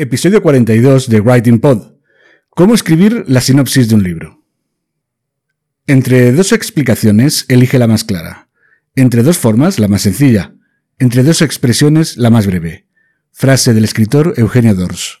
Episodio 42 de Writing Pod. ¿Cómo escribir la sinopsis de un libro? Entre dos explicaciones, elige la más clara. Entre dos formas, la más sencilla. Entre dos expresiones, la más breve. Frase del escritor Eugenio Dors.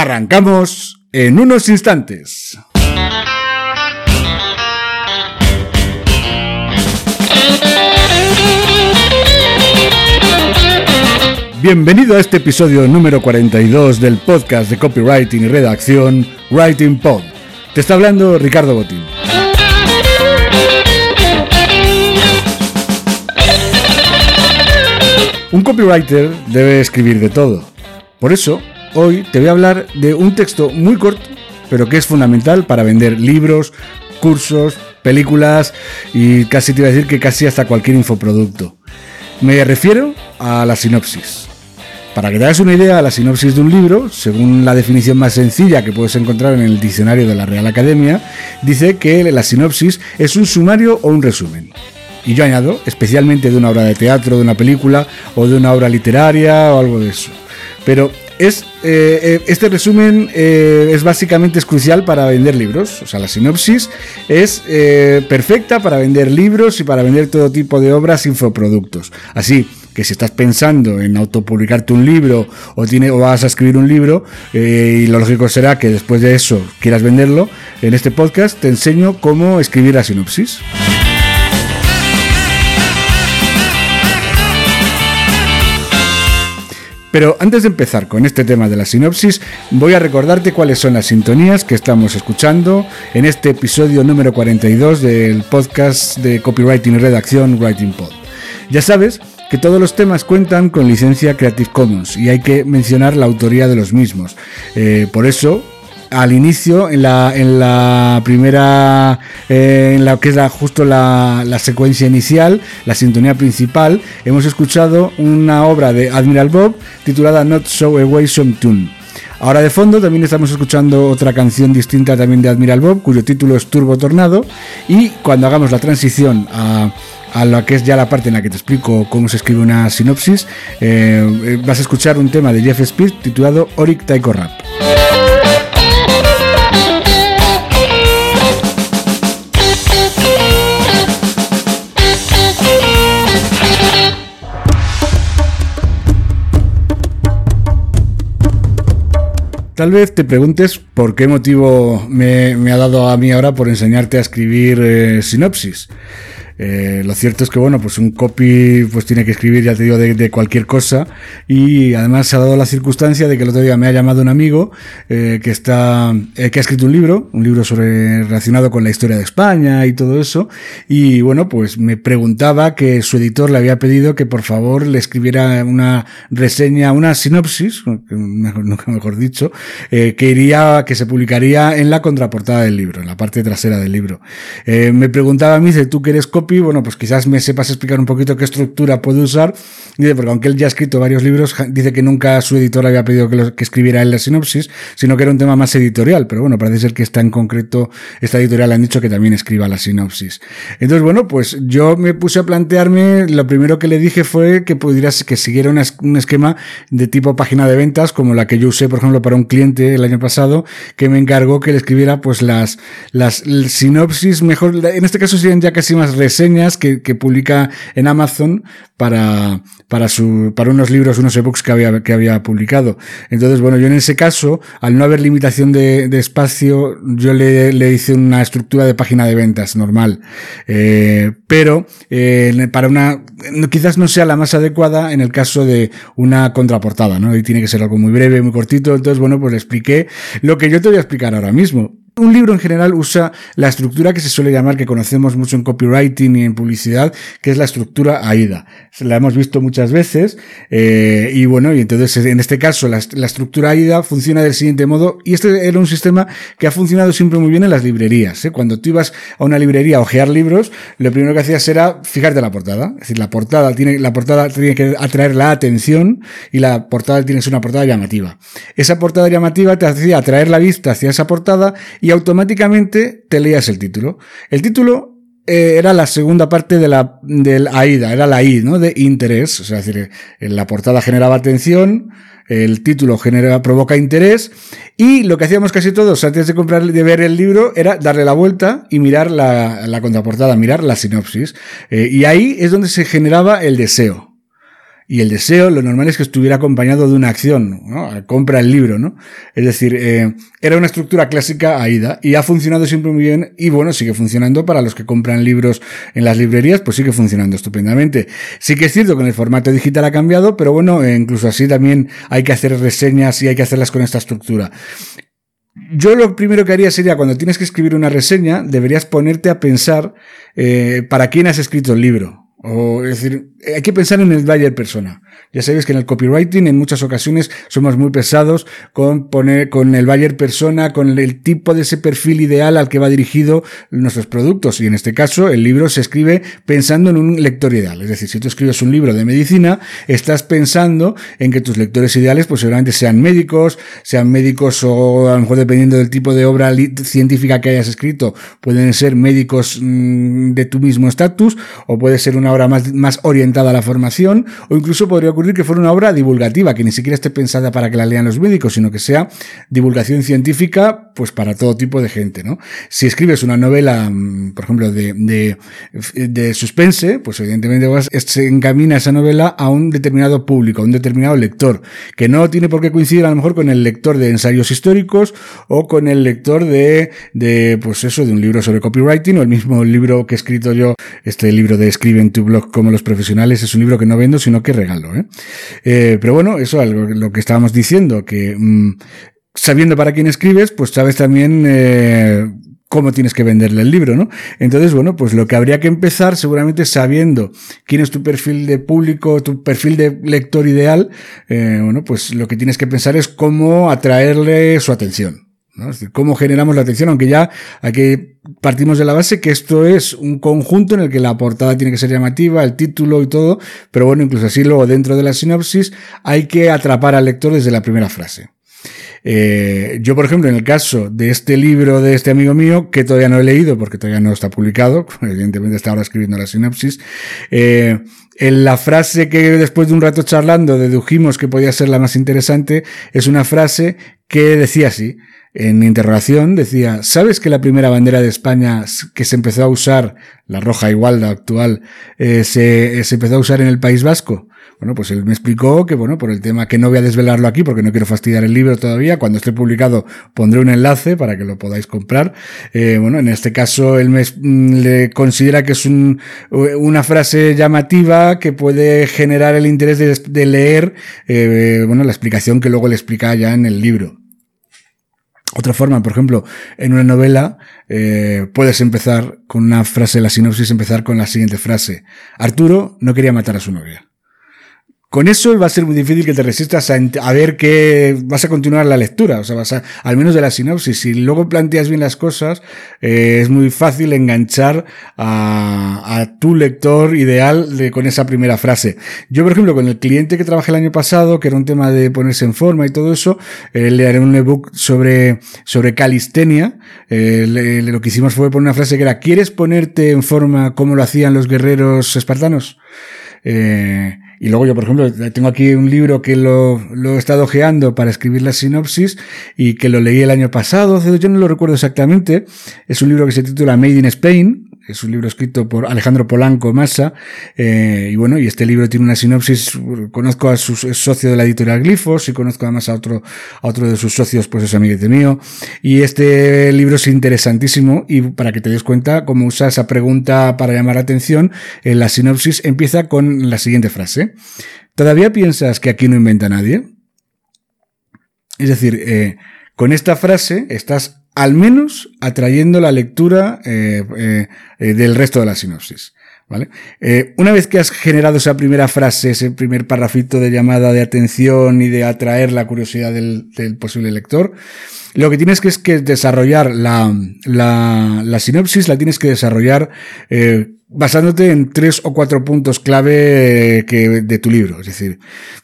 Arrancamos en unos instantes. Bienvenido a este episodio número 42 del podcast de copywriting y redacción Writing Pod. Te está hablando Ricardo Botín. Un copywriter debe escribir de todo. Por eso, hoy te voy a hablar de un texto muy corto, pero que es fundamental para vender libros, cursos, películas y casi te iba a decir que casi hasta cualquier infoproducto. Me refiero a la sinopsis. Para que te hagas una idea, la sinopsis de un libro, según la definición más sencilla que puedes encontrar en el diccionario de la Real Academia, dice que la sinopsis es un sumario o un resumen. Y yo añado, especialmente de una obra de teatro, de una película o de una obra literaria o algo de eso. Pero es, eh, eh, este resumen eh, es básicamente es crucial para vender libros. O sea, la sinopsis es eh, perfecta para vender libros y para vender todo tipo de obras infoproductos. Así que si estás pensando en autopublicarte un libro o, tiene, o vas a escribir un libro, y lo lógico será que después de eso quieras venderlo, en este podcast te enseño cómo escribir la sinopsis. Pero antes de empezar con este tema de la sinopsis, voy a recordarte cuáles son las sintonías que estamos escuchando en este episodio número 42 del podcast de copywriting y redacción Writing Pod. Ya sabes que todos los temas cuentan con licencia Creative Commons y hay que mencionar la autoría de los mismos. Eh, por eso, al inicio, en la, en la primera, eh, en la que es la, justo la, la secuencia inicial, la sintonía principal, hemos escuchado una obra de Admiral Bob titulada Not So Away Some Tune. Ahora de fondo también estamos escuchando otra canción distinta también de Admiral Bob, cuyo título es Turbo Tornado. Y cuando hagamos la transición a, a lo que es ya la parte en la que te explico cómo se escribe una sinopsis, eh, eh, vas a escuchar un tema de Jeff Speed titulado Oric Taiko Rap. Tal vez te preguntes por qué motivo me, me ha dado a mí ahora por enseñarte a escribir eh, sinopsis. Eh, lo cierto es que, bueno, pues un copy pues tiene que escribir, ya te digo, de, de cualquier cosa. Y además se ha dado la circunstancia de que el otro día me ha llamado un amigo eh, que está, eh, que ha escrito un libro, un libro sobre relacionado con la historia de España y todo eso. Y bueno, pues me preguntaba que su editor le había pedido que por favor le escribiera una reseña, una sinopsis, mejor, nunca mejor dicho, eh, que iría, que se publicaría en la contraportada del libro, en la parte trasera del libro. Eh, me preguntaba a mí, dice, tú que eres copy bueno, pues quizás me sepas explicar un poquito qué estructura puede usar. Dice, porque aunque él ya ha escrito varios libros, dice que nunca su editor había pedido que, escribiera él la sinopsis, sino que era un tema más editorial. Pero bueno, parece ser que está en concreto, esta editorial han dicho que también escriba la sinopsis. Entonces, bueno, pues yo me puse a plantearme, lo primero que le dije fue que pudieras, que siguiera un esquema de tipo página de ventas, como la que yo usé, por ejemplo, para un cliente el año pasado, que me encargó que le escribiera pues las, las sinopsis mejor, en este caso serían ya casi más reseñas que, publica en Amazon para, para su, para unos libros, unos ebooks que había, que había publicado. Entonces, bueno, yo en ese caso, al no haber limitación de, de espacio, yo le, le, hice una estructura de página de ventas normal. Eh, pero, eh, para una, quizás no sea la más adecuada en el caso de una contraportada, ¿no? Y tiene que ser algo muy breve, muy cortito. Entonces, bueno, pues le expliqué lo que yo te voy a explicar ahora mismo. Un libro en general usa la estructura que se suele llamar, que conocemos mucho en copywriting y en publicidad, que es la estructura AIDA. La hemos visto muchas veces eh, y bueno, y entonces en este caso la, la, estructura AIDA funciona del siguiente modo y este era un sistema que ha funcionado siempre muy bien en las librerías. ¿eh? Cuando tú ibas a una librería a ojear libros, lo primero que hacías era fijarte la portada. Es decir, la portada tiene, la portada tiene que atraer la atención y la portada tiene que ser una portada llamativa. Esa portada llamativa te hacía atraer la vista hacia esa portada y y automáticamente te leías el título. El título eh, era la segunda parte de la del AIDA, era la I, ¿no? De interés, o sea, es decir, eh, la portada generaba atención, el título genera, provoca interés y lo que hacíamos casi todos antes de comprar, de ver el libro era darle la vuelta y mirar la, la contraportada, mirar la sinopsis. Eh, y ahí es donde se generaba el deseo. Y el deseo, lo normal es que estuviera acompañado de una acción, ¿no? Compra el libro, ¿no? Es decir, eh, era una estructura clásica AIDA y ha funcionado siempre muy bien y bueno, sigue funcionando para los que compran libros en las librerías, pues sigue funcionando estupendamente. Sí que es cierto que en el formato digital ha cambiado, pero bueno, eh, incluso así también hay que hacer reseñas y hay que hacerlas con esta estructura. Yo lo primero que haría sería, cuando tienes que escribir una reseña, deberías ponerte a pensar eh, para quién has escrito el libro. O, es decir, hay que pensar en el buyer persona. Ya sabéis que en el copywriting en muchas ocasiones somos muy pesados con poner, con el buyer persona, con el tipo de ese perfil ideal al que va dirigido nuestros productos. Y en este caso, el libro se escribe pensando en un lector ideal. Es decir, si tú escribes un libro de medicina, estás pensando en que tus lectores ideales, pues seguramente sean médicos, sean médicos o a lo mejor dependiendo del tipo de obra científica que hayas escrito, pueden ser médicos mm, de tu mismo estatus, o puede ser una obra más, más orientada a la formación, o incluso podría ocurrir que fuera una obra divulgativa, que ni siquiera esté pensada para que la lean los médicos, sino que sea divulgación científica, pues para todo tipo de gente, ¿no? Si escribes una novela, mm, por ejemplo, de, de, suspense, pues evidentemente se encamina esa novela a un determinado público, a un determinado lector, que no tiene por qué coincidir a lo mejor con el lector de ensayos históricos o con el lector de, de pues eso, de un libro sobre copywriting o el mismo libro que he escrito yo, este libro de Escribe en tu blog como los profesionales, es un libro que no vendo, sino que regalo, ¿eh? Eh, pero bueno, eso es lo que estábamos diciendo, que mm, sabiendo para quién escribes, pues sabes también eh, cómo tienes que venderle el libro, ¿no? Entonces, bueno, pues lo que habría que empezar seguramente sabiendo quién es tu perfil de público, tu perfil de lector ideal, bueno, pues lo que tienes que pensar es cómo atraerle su atención. Es decir, cómo generamos la atención, aunque ya aquí partimos de la base que esto es un conjunto en el que la portada tiene que ser llamativa, el título y todo, pero bueno, incluso así luego dentro de la sinopsis hay que atrapar al lector desde la primera frase. Eh, yo, por ejemplo, en el caso de este libro de este amigo mío, que todavía no he leído porque todavía no está publicado, evidentemente está ahora escribiendo la sinopsis, eh, en la frase que después de un rato charlando dedujimos que podía ser la más interesante, es una frase que decía así, en interrogación decía, ¿sabes que la primera bandera de España que se empezó a usar, la roja igual, la actual, eh, se, se empezó a usar en el País Vasco? Bueno, pues él me explicó que, bueno, por el tema que no voy a desvelarlo aquí porque no quiero fastidiar el libro todavía, cuando esté publicado pondré un enlace para que lo podáis comprar. Eh, bueno, en este caso él me mm, le considera que es un, una frase llamativa que puede generar el interés de, leer, eh, bueno, la explicación que luego le explica ya en el libro. Otra forma, por ejemplo, en una novela eh, puedes empezar con una frase, la sinopsis, empezar con la siguiente frase. Arturo no quería matar a su novia. Con eso va a ser muy difícil que te resistas a, ver que vas a continuar la lectura, o sea, vas a, al menos de la sinopsis. Si luego planteas bien las cosas, eh, es muy fácil enganchar a, tu lector ideal de, con esa primera frase. Yo, por ejemplo, con el cliente que trabajé el año pasado, que era un tema de ponerse en forma y todo eso, eh, le haré un ebook sobre, sobre calistenia. Eh, lo que hicimos fue poner una frase que era, ¿quieres ponerte en forma como lo hacían los guerreros espartanos? Eh, y luego yo, por ejemplo, tengo aquí un libro que lo, lo, he estado ojeando para escribir la sinopsis y que lo leí el año pasado, yo no lo recuerdo exactamente. Es un libro que se titula Made in Spain, es un libro escrito por Alejandro Polanco Massa, eh, y bueno, y este libro tiene una sinopsis, conozco a su socio de la editorial Glifos y conozco además a otro, a otro de sus socios, pues es amiguete mío, y este libro es interesantísimo y para que te des cuenta cómo usa esa pregunta para llamar la atención, en la sinopsis empieza con la siguiente frase. ¿Todavía piensas que aquí no inventa nadie? Es decir, eh, con esta frase estás al menos atrayendo la lectura eh, eh, eh, del resto de la sinopsis. ¿Vale? una vez que has generado esa primera frase, ese primer parrafito de llamada de atención y de atraer la curiosidad del, posible lector, lo que tienes que es que desarrollar la, la, la sinopsis, la tienes que desarrollar basándote en tres o cuatro puntos clave que, de tu libro. Es decir,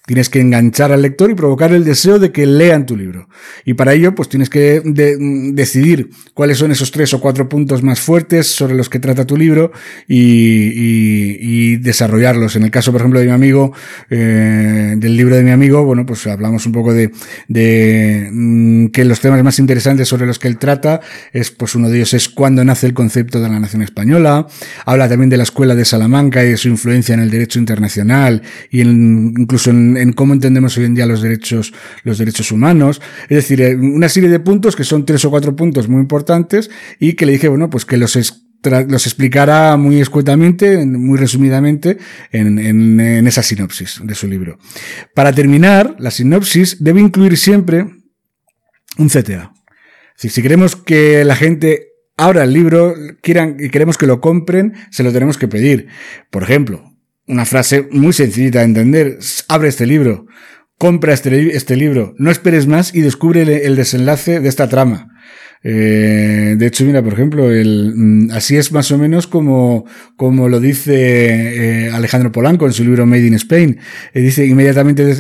tienes que enganchar al lector y provocar el deseo de que lean tu libro. Y para ello, pues tienes que decidir cuáles son esos tres o cuatro puntos más fuertes sobre los que trata tu libro y, desarrollarlos. En el caso, por ejemplo, de mi amigo, eh, del libro de mi amigo, bueno, pues hablamos un poco de, mm, que los temas más interesantes sobre los que él trata es, pues uno de ellos es cuándo nace el concepto de la nación española. Habla también de la escuela de Salamanca y de su influencia en el derecho internacional y incluso en, cómo entendemos hoy en día los derechos, los derechos humanos. Es decir, eh, una serie de puntos que son tres o cuatro puntos muy importantes y que le dije, bueno, pues que los los explicara muy escuetamente, muy resumidamente, en, en, esa sinopsis de su libro. Para terminar, la sinopsis debe incluir siempre un CTA. Si, si queremos que la gente Ahora el libro, quieran y queremos que lo compren, se lo tenemos que pedir. Por ejemplo, una frase muy sencillita de entender, abre este libro, compra este, este libro, no esperes más y descubre el, desenlace de esta trama. Eh, de hecho, mira, por ejemplo, el, mm, así es más o menos como, como lo dice eh, Alejandro Polanco en su libro Made in Spain. Eh, dice inmediatamente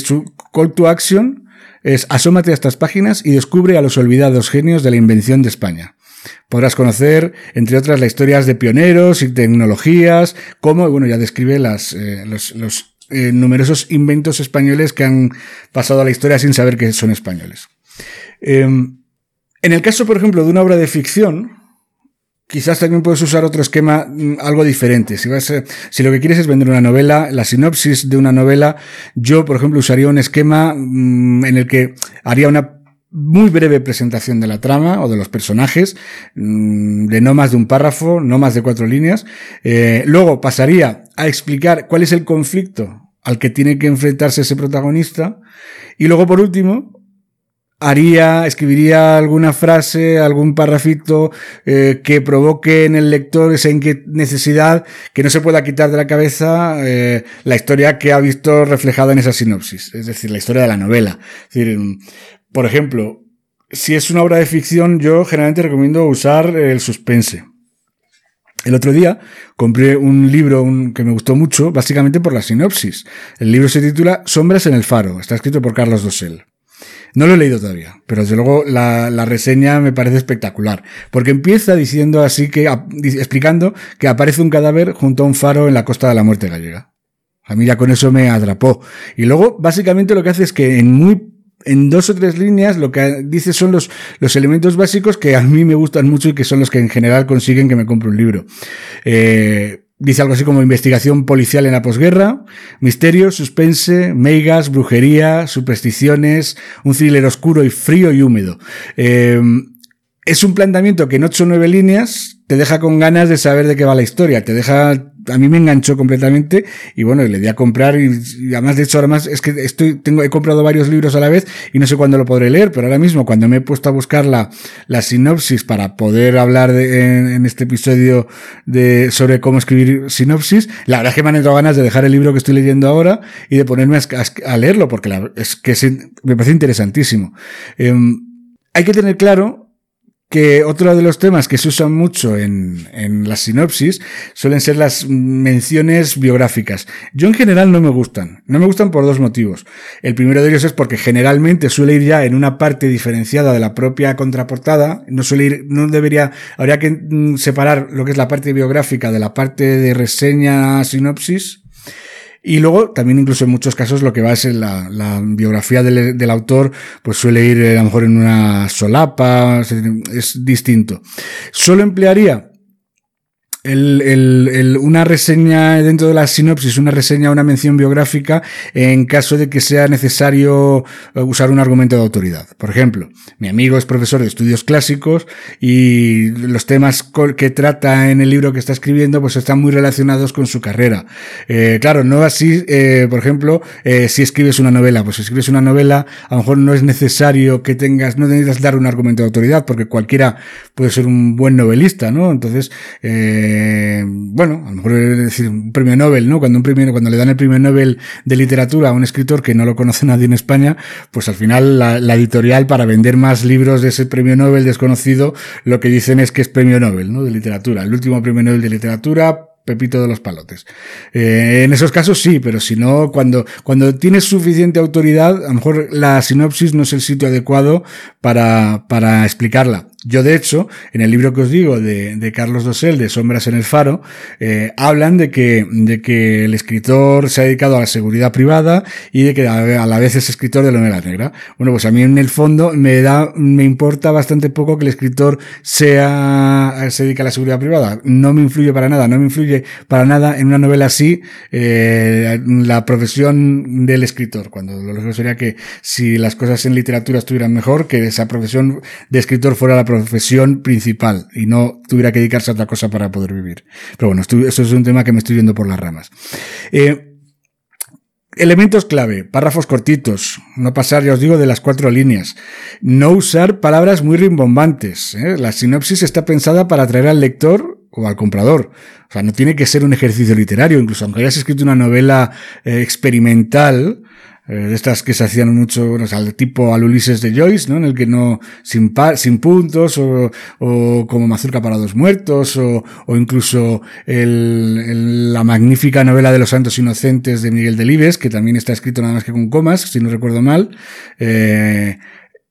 su call to action es asómate a estas páginas y descubre a los olvidados genios de la invención de España. Podrás conocer, entre otras, las historias de pioneros y tecnologías, como, bueno, ya describe las, eh, los, eh, numerosos inventos españoles que han pasado a la historia sin saber que son españoles. Em, en el caso, por ejemplo, de una obra de ficción, quizás también puedes usar otro esquema mm, algo diferente. Si, vas si lo que quieres es vender una novela, la sinopsis de una novela, yo, por ejemplo, usaría un esquema mm, en el que haría una muy breve presentación de la trama o de los personajes, mm, de no más de un párrafo, no más de cuatro líneas. Eh, luego pasaría a explicar cuál es el conflicto al que tiene que enfrentarse ese protagonista. Y luego, por último, haría, escribiría alguna frase, algún parrafito eh, que provoque en el lector esa necesidad que no se pueda quitar de la cabeza eh, la historia que ha visto reflejada en esa sinopsis, es decir, la historia de la novela. Es decir, por ejemplo, si es una obra de ficción, yo generalmente recomiendo usar el suspense. El otro día compré un libro que me gustó mucho, básicamente por la sinopsis. El libro se titula Sombras en el faro, está escrito por Carlos Dosel. No lo he leído todavía, pero desde luego la, reseña me parece espectacular, porque empieza diciendo así que, explicando que aparece un cadáver junto a un faro en la costa de la muerte gallega. A mí ya con eso me atrapó. Y luego, básicamente lo que hace es que en muy en dos o tres líneas lo que dice son los, elementos básicos que a mí me gustan mucho y que son los que en general consiguen que me compre un libro. Eh, dice algo así como investigación policial en la posguerra, misterio, suspense, meigas, brujería, supersticiones, un thriller oscuro y frío y húmedo. Eh, es un planteamiento que en ocho o nueve líneas te deja con ganas de saber de qué va la historia, te deja a mí me enganchó completamente y bueno, le di a comprar y, además de hecho ahora más es que estoy, tengo, he comprado varios libros a la vez y no sé cuándo lo podré leer, pero ahora mismo cuando me he puesto a buscar la, la sinopsis para poder hablar de, en, este episodio de, sobre cómo escribir sinopsis, la verdad es que me han entrado ganas de dejar el libro que estoy leyendo ahora y de ponerme a, leerlo porque la, es que me parece interesantísimo. Em, hay que tener claro que otro de los temas que se usan mucho en, en la sinopsis suelen ser las menciones biográficas. Yo en general no me gustan. No me gustan por dos motivos. El primero de ellos es porque generalmente suele ir ya en una parte diferenciada de la propia contraportada. No suele ir, no debería, habría que mm, separar lo que es la parte biográfica de la parte de reseña sinopsis y luego, también incluso en muchos casos, lo que va es la, la biografía del, del, autor, pues suele ir eh, a lo mejor en una solapa, es distinto. Solo emplearía el, una reseña dentro de la sinopsis, una reseña, una mención biográfica en caso de que sea necesario eh, usar un argumento de autoridad. Por ejemplo, mi amigo es profesor de estudios clásicos y los temas que trata en el libro que está escribiendo pues están muy relacionados con su carrera. Eh, claro, no así, eh, por ejemplo, eh, si escribes una novela, pues si escribes una novela, a lo mejor no es necesario que tengas, no necesitas dar un argumento de autoridad porque cualquiera puede ser un buen novelista, ¿no? Entonces, eh, eh, bueno, a lo mejor es decir, un premio Nobel, ¿no? Cuando un premio, cuando le dan el premio Nobel de literatura a un escritor que no lo conoce nadie en España, pues al final la, editorial para vender más libros de ese premio Nobel desconocido, lo que dicen es que es premio Nobel, ¿no? De literatura. El último premio Nobel de literatura, Pepito de los Palotes. Eh, en esos casos sí, pero si no, cuando, cuando tienes suficiente autoridad, a lo mejor la sinopsis no es el sitio adecuado para, para explicarla. Yo, de hecho, en el libro que os digo de, de Carlos Dosel, de Sombras en el Faro, eh, hablan de que, de que el escritor se ha dedicado a la seguridad privada y de que a la vez es escritor de la novela negra. Bueno, pues a mí en el fondo me da, me importa bastante poco que el escritor sea, se dedique a la seguridad privada. No me influye para nada, no me influye para nada en una novela así, eh, la profesión del escritor. Cuando lo lógico sería que si las cosas en literatura estuvieran mejor, que esa profesión de escritor fuera la profesión principal y no tuviera que dedicarse a otra cosa para poder vivir. Pero bueno, esto, es un tema que me estoy yendo por las ramas. Eh, Elementos clave, párrafos cortitos, no pasar, ya os digo, de las cuatro líneas, no usar palabras muy rimbombantes. ¿eh? La sinopsis está pensada para atraer al lector o al comprador. O sea, no tiene que ser un ejercicio literario, incluso aunque hayas escrito una novela eh, experimental, eh, de estas que se hacían mucho, bueno, al tipo al Ulises de Joyce, ¿no? En el que no, sin, sin puntos, o, o como Mazurca para dos muertos, o, o incluso el, la magnífica novela de los santos inocentes de Miguel Delibes, que también está escrito nada más que con comas, si no recuerdo mal. Eh,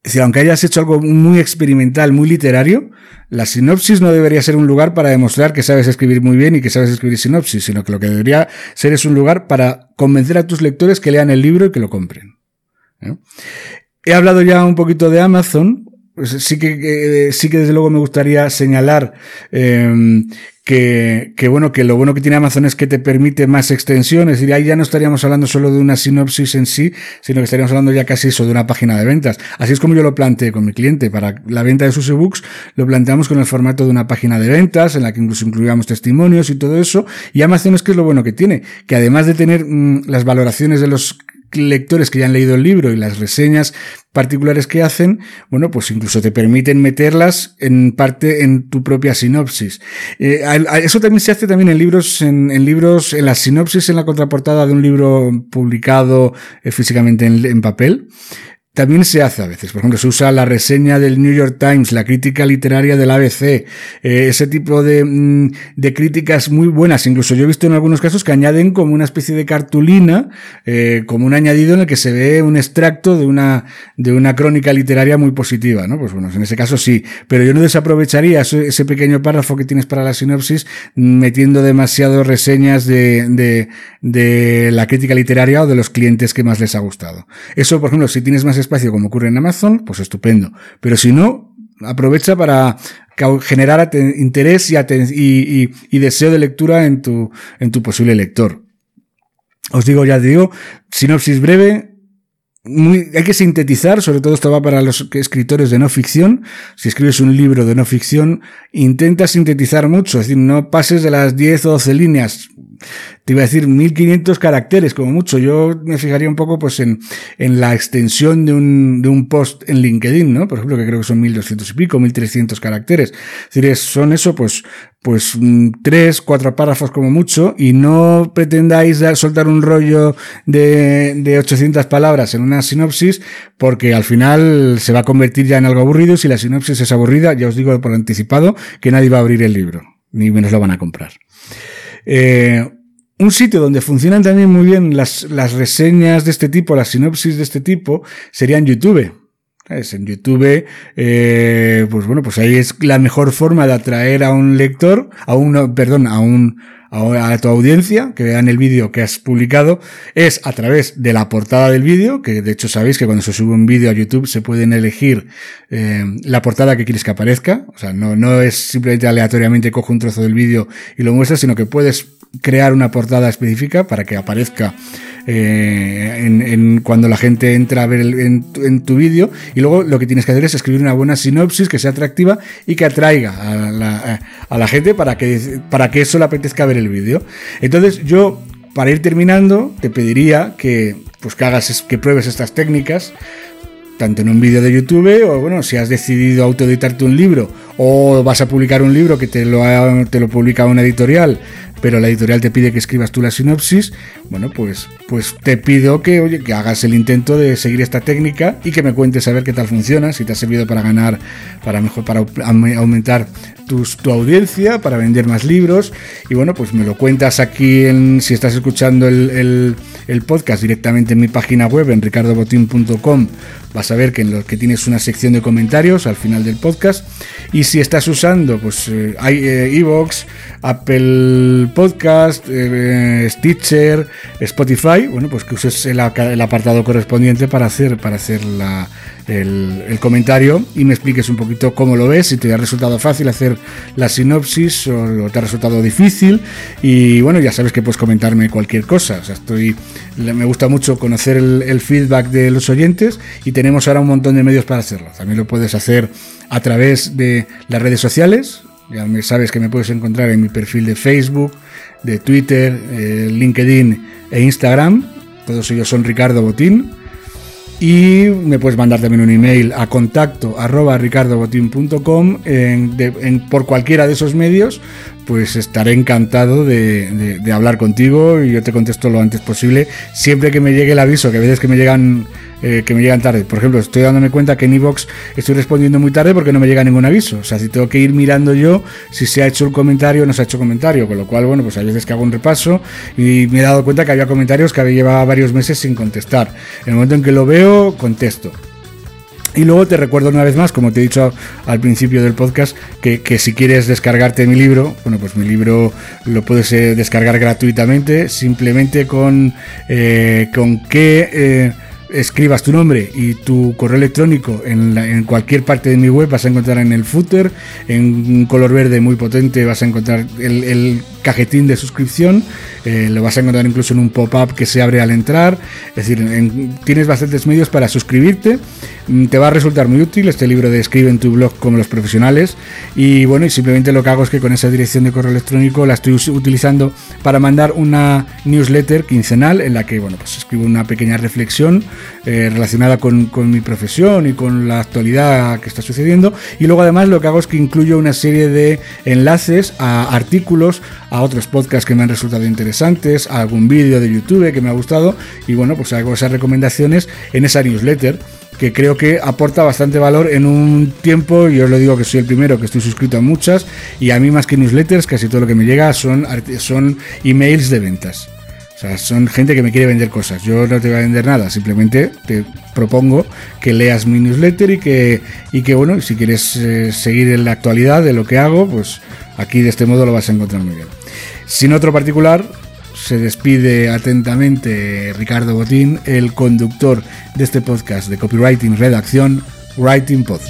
es decir, aunque hayas hecho algo muy experimental, muy literario, la sinopsis no debería ser un lugar para demostrar que sabes escribir muy bien y que sabes escribir sinopsis, sino que lo que debería ser es un lugar para convencer a tus lectores que lean el libro y que lo compren. He hablado ya un poquito de Amazon. Pues sí que, sí que desde luego me gustaría señalar eh, que, que, bueno, que lo bueno que tiene Amazon es que te permite más extensión, es decir, ahí ya no estaríamos hablando solo de una sinopsis en sí, sino que estaríamos hablando ya casi eso de una página de ventas. Así es como yo lo planteé con mi cliente. Para la venta de sus ebooks lo planteamos con el formato de una página de ventas, en la que incluso incluíamos testimonios y todo eso. Y Amazon es que es lo bueno que tiene, que además de tener mm, las valoraciones de los lectores que ya han leído el libro y las reseñas particulares que hacen, bueno, pues incluso te permiten meterlas en parte en tu propia sinopsis. Eh, eso también se hace también en libros, en, libros, en la sinopsis, en la contraportada de un libro publicado eh, físicamente en papel. También se hace a veces, por ejemplo, se usa la reseña del New York Times, la crítica literaria del ABC, eh, ese tipo de, mm, de, críticas muy buenas. Incluso yo he visto en algunos casos que añaden como una especie de cartulina, eh, como un añadido en el que se ve un extracto de una, de una crónica literaria muy positiva, ¿no? Pues bueno, en ese caso sí, pero yo no desaprovecharía ese, pequeño párrafo que tienes para la sinopsis metiendo demasiado reseñas de, de, de la crítica literaria o de los clientes que más les ha gustado. Eso, por ejemplo, si tienes más espacio como ocurre en Amazon, pues estupendo. Pero si no, aprovecha para generar interés y, deseo de lectura en tu, posible lector. Os digo, ya digo, sinopsis breve, hay que sintetizar, sobre todo esto va para los escritores de no ficción. Si escribes un libro de no ficción, intenta sintetizar mucho, es decir, no pases de las 10 o 12 líneas. Te iba a decir 1500 caracteres como mucho. Yo me fijaría un poco pues en, en la extensión de un, de un post en LinkedIn, ¿no? Por ejemplo, que creo que son 1200 y pico, 1300 caracteres. Es decir, son eso pues, pues mm, tres, cuatro párrafos como mucho y no pretendáis soltar un rollo de, de 800 palabras en una sinopsis porque al final se va a convertir ya en algo aburrido. Si la sinopsis es aburrida, ya os digo por anticipado que nadie va a abrir el libro, ni menos lo van a comprar. Eh, un sitio donde funcionan también muy bien las, las reseñas de este tipo, las sinopsis de este tipo, sería en YouTube. Es en YouTube, eh, pues bueno, pues ahí es la mejor forma de atraer a un lector, a un, perdón, a un, a tu audiencia, que vean el vídeo que has publicado, es a través de la portada del vídeo, que de hecho sabéis que cuando se sube un vídeo a YouTube se pueden elegir eh, la portada que quieres que aparezca, o sea, no, no es simplemente aleatoriamente cojo un trozo del vídeo y lo muestras, sino que puedes crear una portada específica para que aparezca eh, en, cuando la gente entra a ver en, tu vídeo y luego lo que tienes que hacer es escribir una buena sinopsis que sea atractiva y que atraiga a la, gente para que, para que eso le apetezca ver el vídeo. Entonces yo, para ir terminando, te pediría que, pues, que hagas, que pruebes estas técnicas tanto en un vídeo de YouTube o bueno, si has decidido autoeditarte un libro o vas a publicar un libro que te lo, te lo publica una editorial, pero la editorial te pide que escribas tú la sinopsis, bueno, pues, pues te pido que, oye, que hagas el intento de seguir esta técnica y que me cuentes a ver qué tal funciona, si te ha servido para ganar, para mejor, para aumentar tu audiencia, para vender más libros. Y bueno, pues me lo cuentas aquí en, si estás escuchando el, el, podcast directamente en mi página web, en ricardobotín.com, vas a ver que en lo que tienes una sección de comentarios al final del podcast. Si estás usando, pues eh, hay eh, Evox, Apple Podcast, eh, Stitcher, Spotify, bueno, pues que uses el, apartado correspondiente para hacer, para hacer la, el, comentario y me expliques un poquito cómo lo ves, si te ha resultado fácil hacer la sinopsis o te ha resultado difícil. Y bueno, ya sabes que puedes comentarme cualquier cosa. Estoy, me gusta mucho conocer el, feedback de los oyentes y tenemos ahora un montón de medios para hacerlo. También lo puedes hacer a través de las redes sociales. Ya sabes que me puedes encontrar en mi perfil de Facebook, de Twitter, eh, LinkedIn e Instagram. Todos ellos son Ricardo Botín. Y me puedes mandar también un email a contacto arroba ricardobotín.com en, por cualquiera de esos medios, pues estaré encantado de, de, hablar contigo y yo te contesto lo antes posible, siempre que me llegue el aviso, que a veces que me llegan eh, que me llegan tarde. Por ejemplo, estoy dándome cuenta que en iVoox estoy respondiendo muy tarde porque no me llega ningún aviso. O sea, si tengo que ir mirando yo si se ha hecho el comentario o no se ha hecho comentario. Con lo cual, bueno, pues hay veces que hago un repaso y me he dado cuenta que había comentarios que había llevado varios meses sin contestar. En el momento en que lo veo, contesto. Y luego te recuerdo una vez más, como te he dicho al principio del podcast, que, si quieres descargarte mi libro, bueno, pues mi libro lo puedes eh, descargar gratuitamente, simplemente con, eh, con que escribas tu nombre y tu correo electrónico en, cualquier parte de mi web, vas a encontrar en el footer, en un color verde muy potente, vas a encontrar el, cajetín de suscripción, eh, lo vas a encontrar incluso en un pop-up que se abre al entrar, es decir, tienes bastantes medios para suscribirte, mm, te va a resultar muy útil este libro de Escribe en tu blog como los profesionales. Y bueno, y simplemente lo que hago es que con esa dirección de correo electrónico la estoy utilizando para mandar una newsletter quincenal en la que, bueno, pues escribo una pequeña reflexión eh, relacionada con, mi profesión y con la actualidad que está sucediendo. Y luego además lo que hago es que incluyo una serie de enlaces a artículos, a otros podcasts que me han resultado interesantes, a algún vídeo de YouTube que me ha gustado y bueno, pues hago esas recomendaciones en esa newsletter que creo que aporta bastante valor en un tiempo, y os lo digo que soy el primero que estoy suscrito a muchas, y a mí más que newsletters, casi todo lo que me llega son, son emails de ventas son gente que me quiere vender cosas. Yo no te voy a vender nada, simplemente te propongo que leas mi newsletter y que, y que bueno, si quieres eh, seguir en la actualidad de lo que hago, pues aquí de este modo lo vas a encontrar muy bien. Sin otro particular, se despide atentamente Ricardo Botín, el conductor de este podcast de copywriting redacción Writing Pod.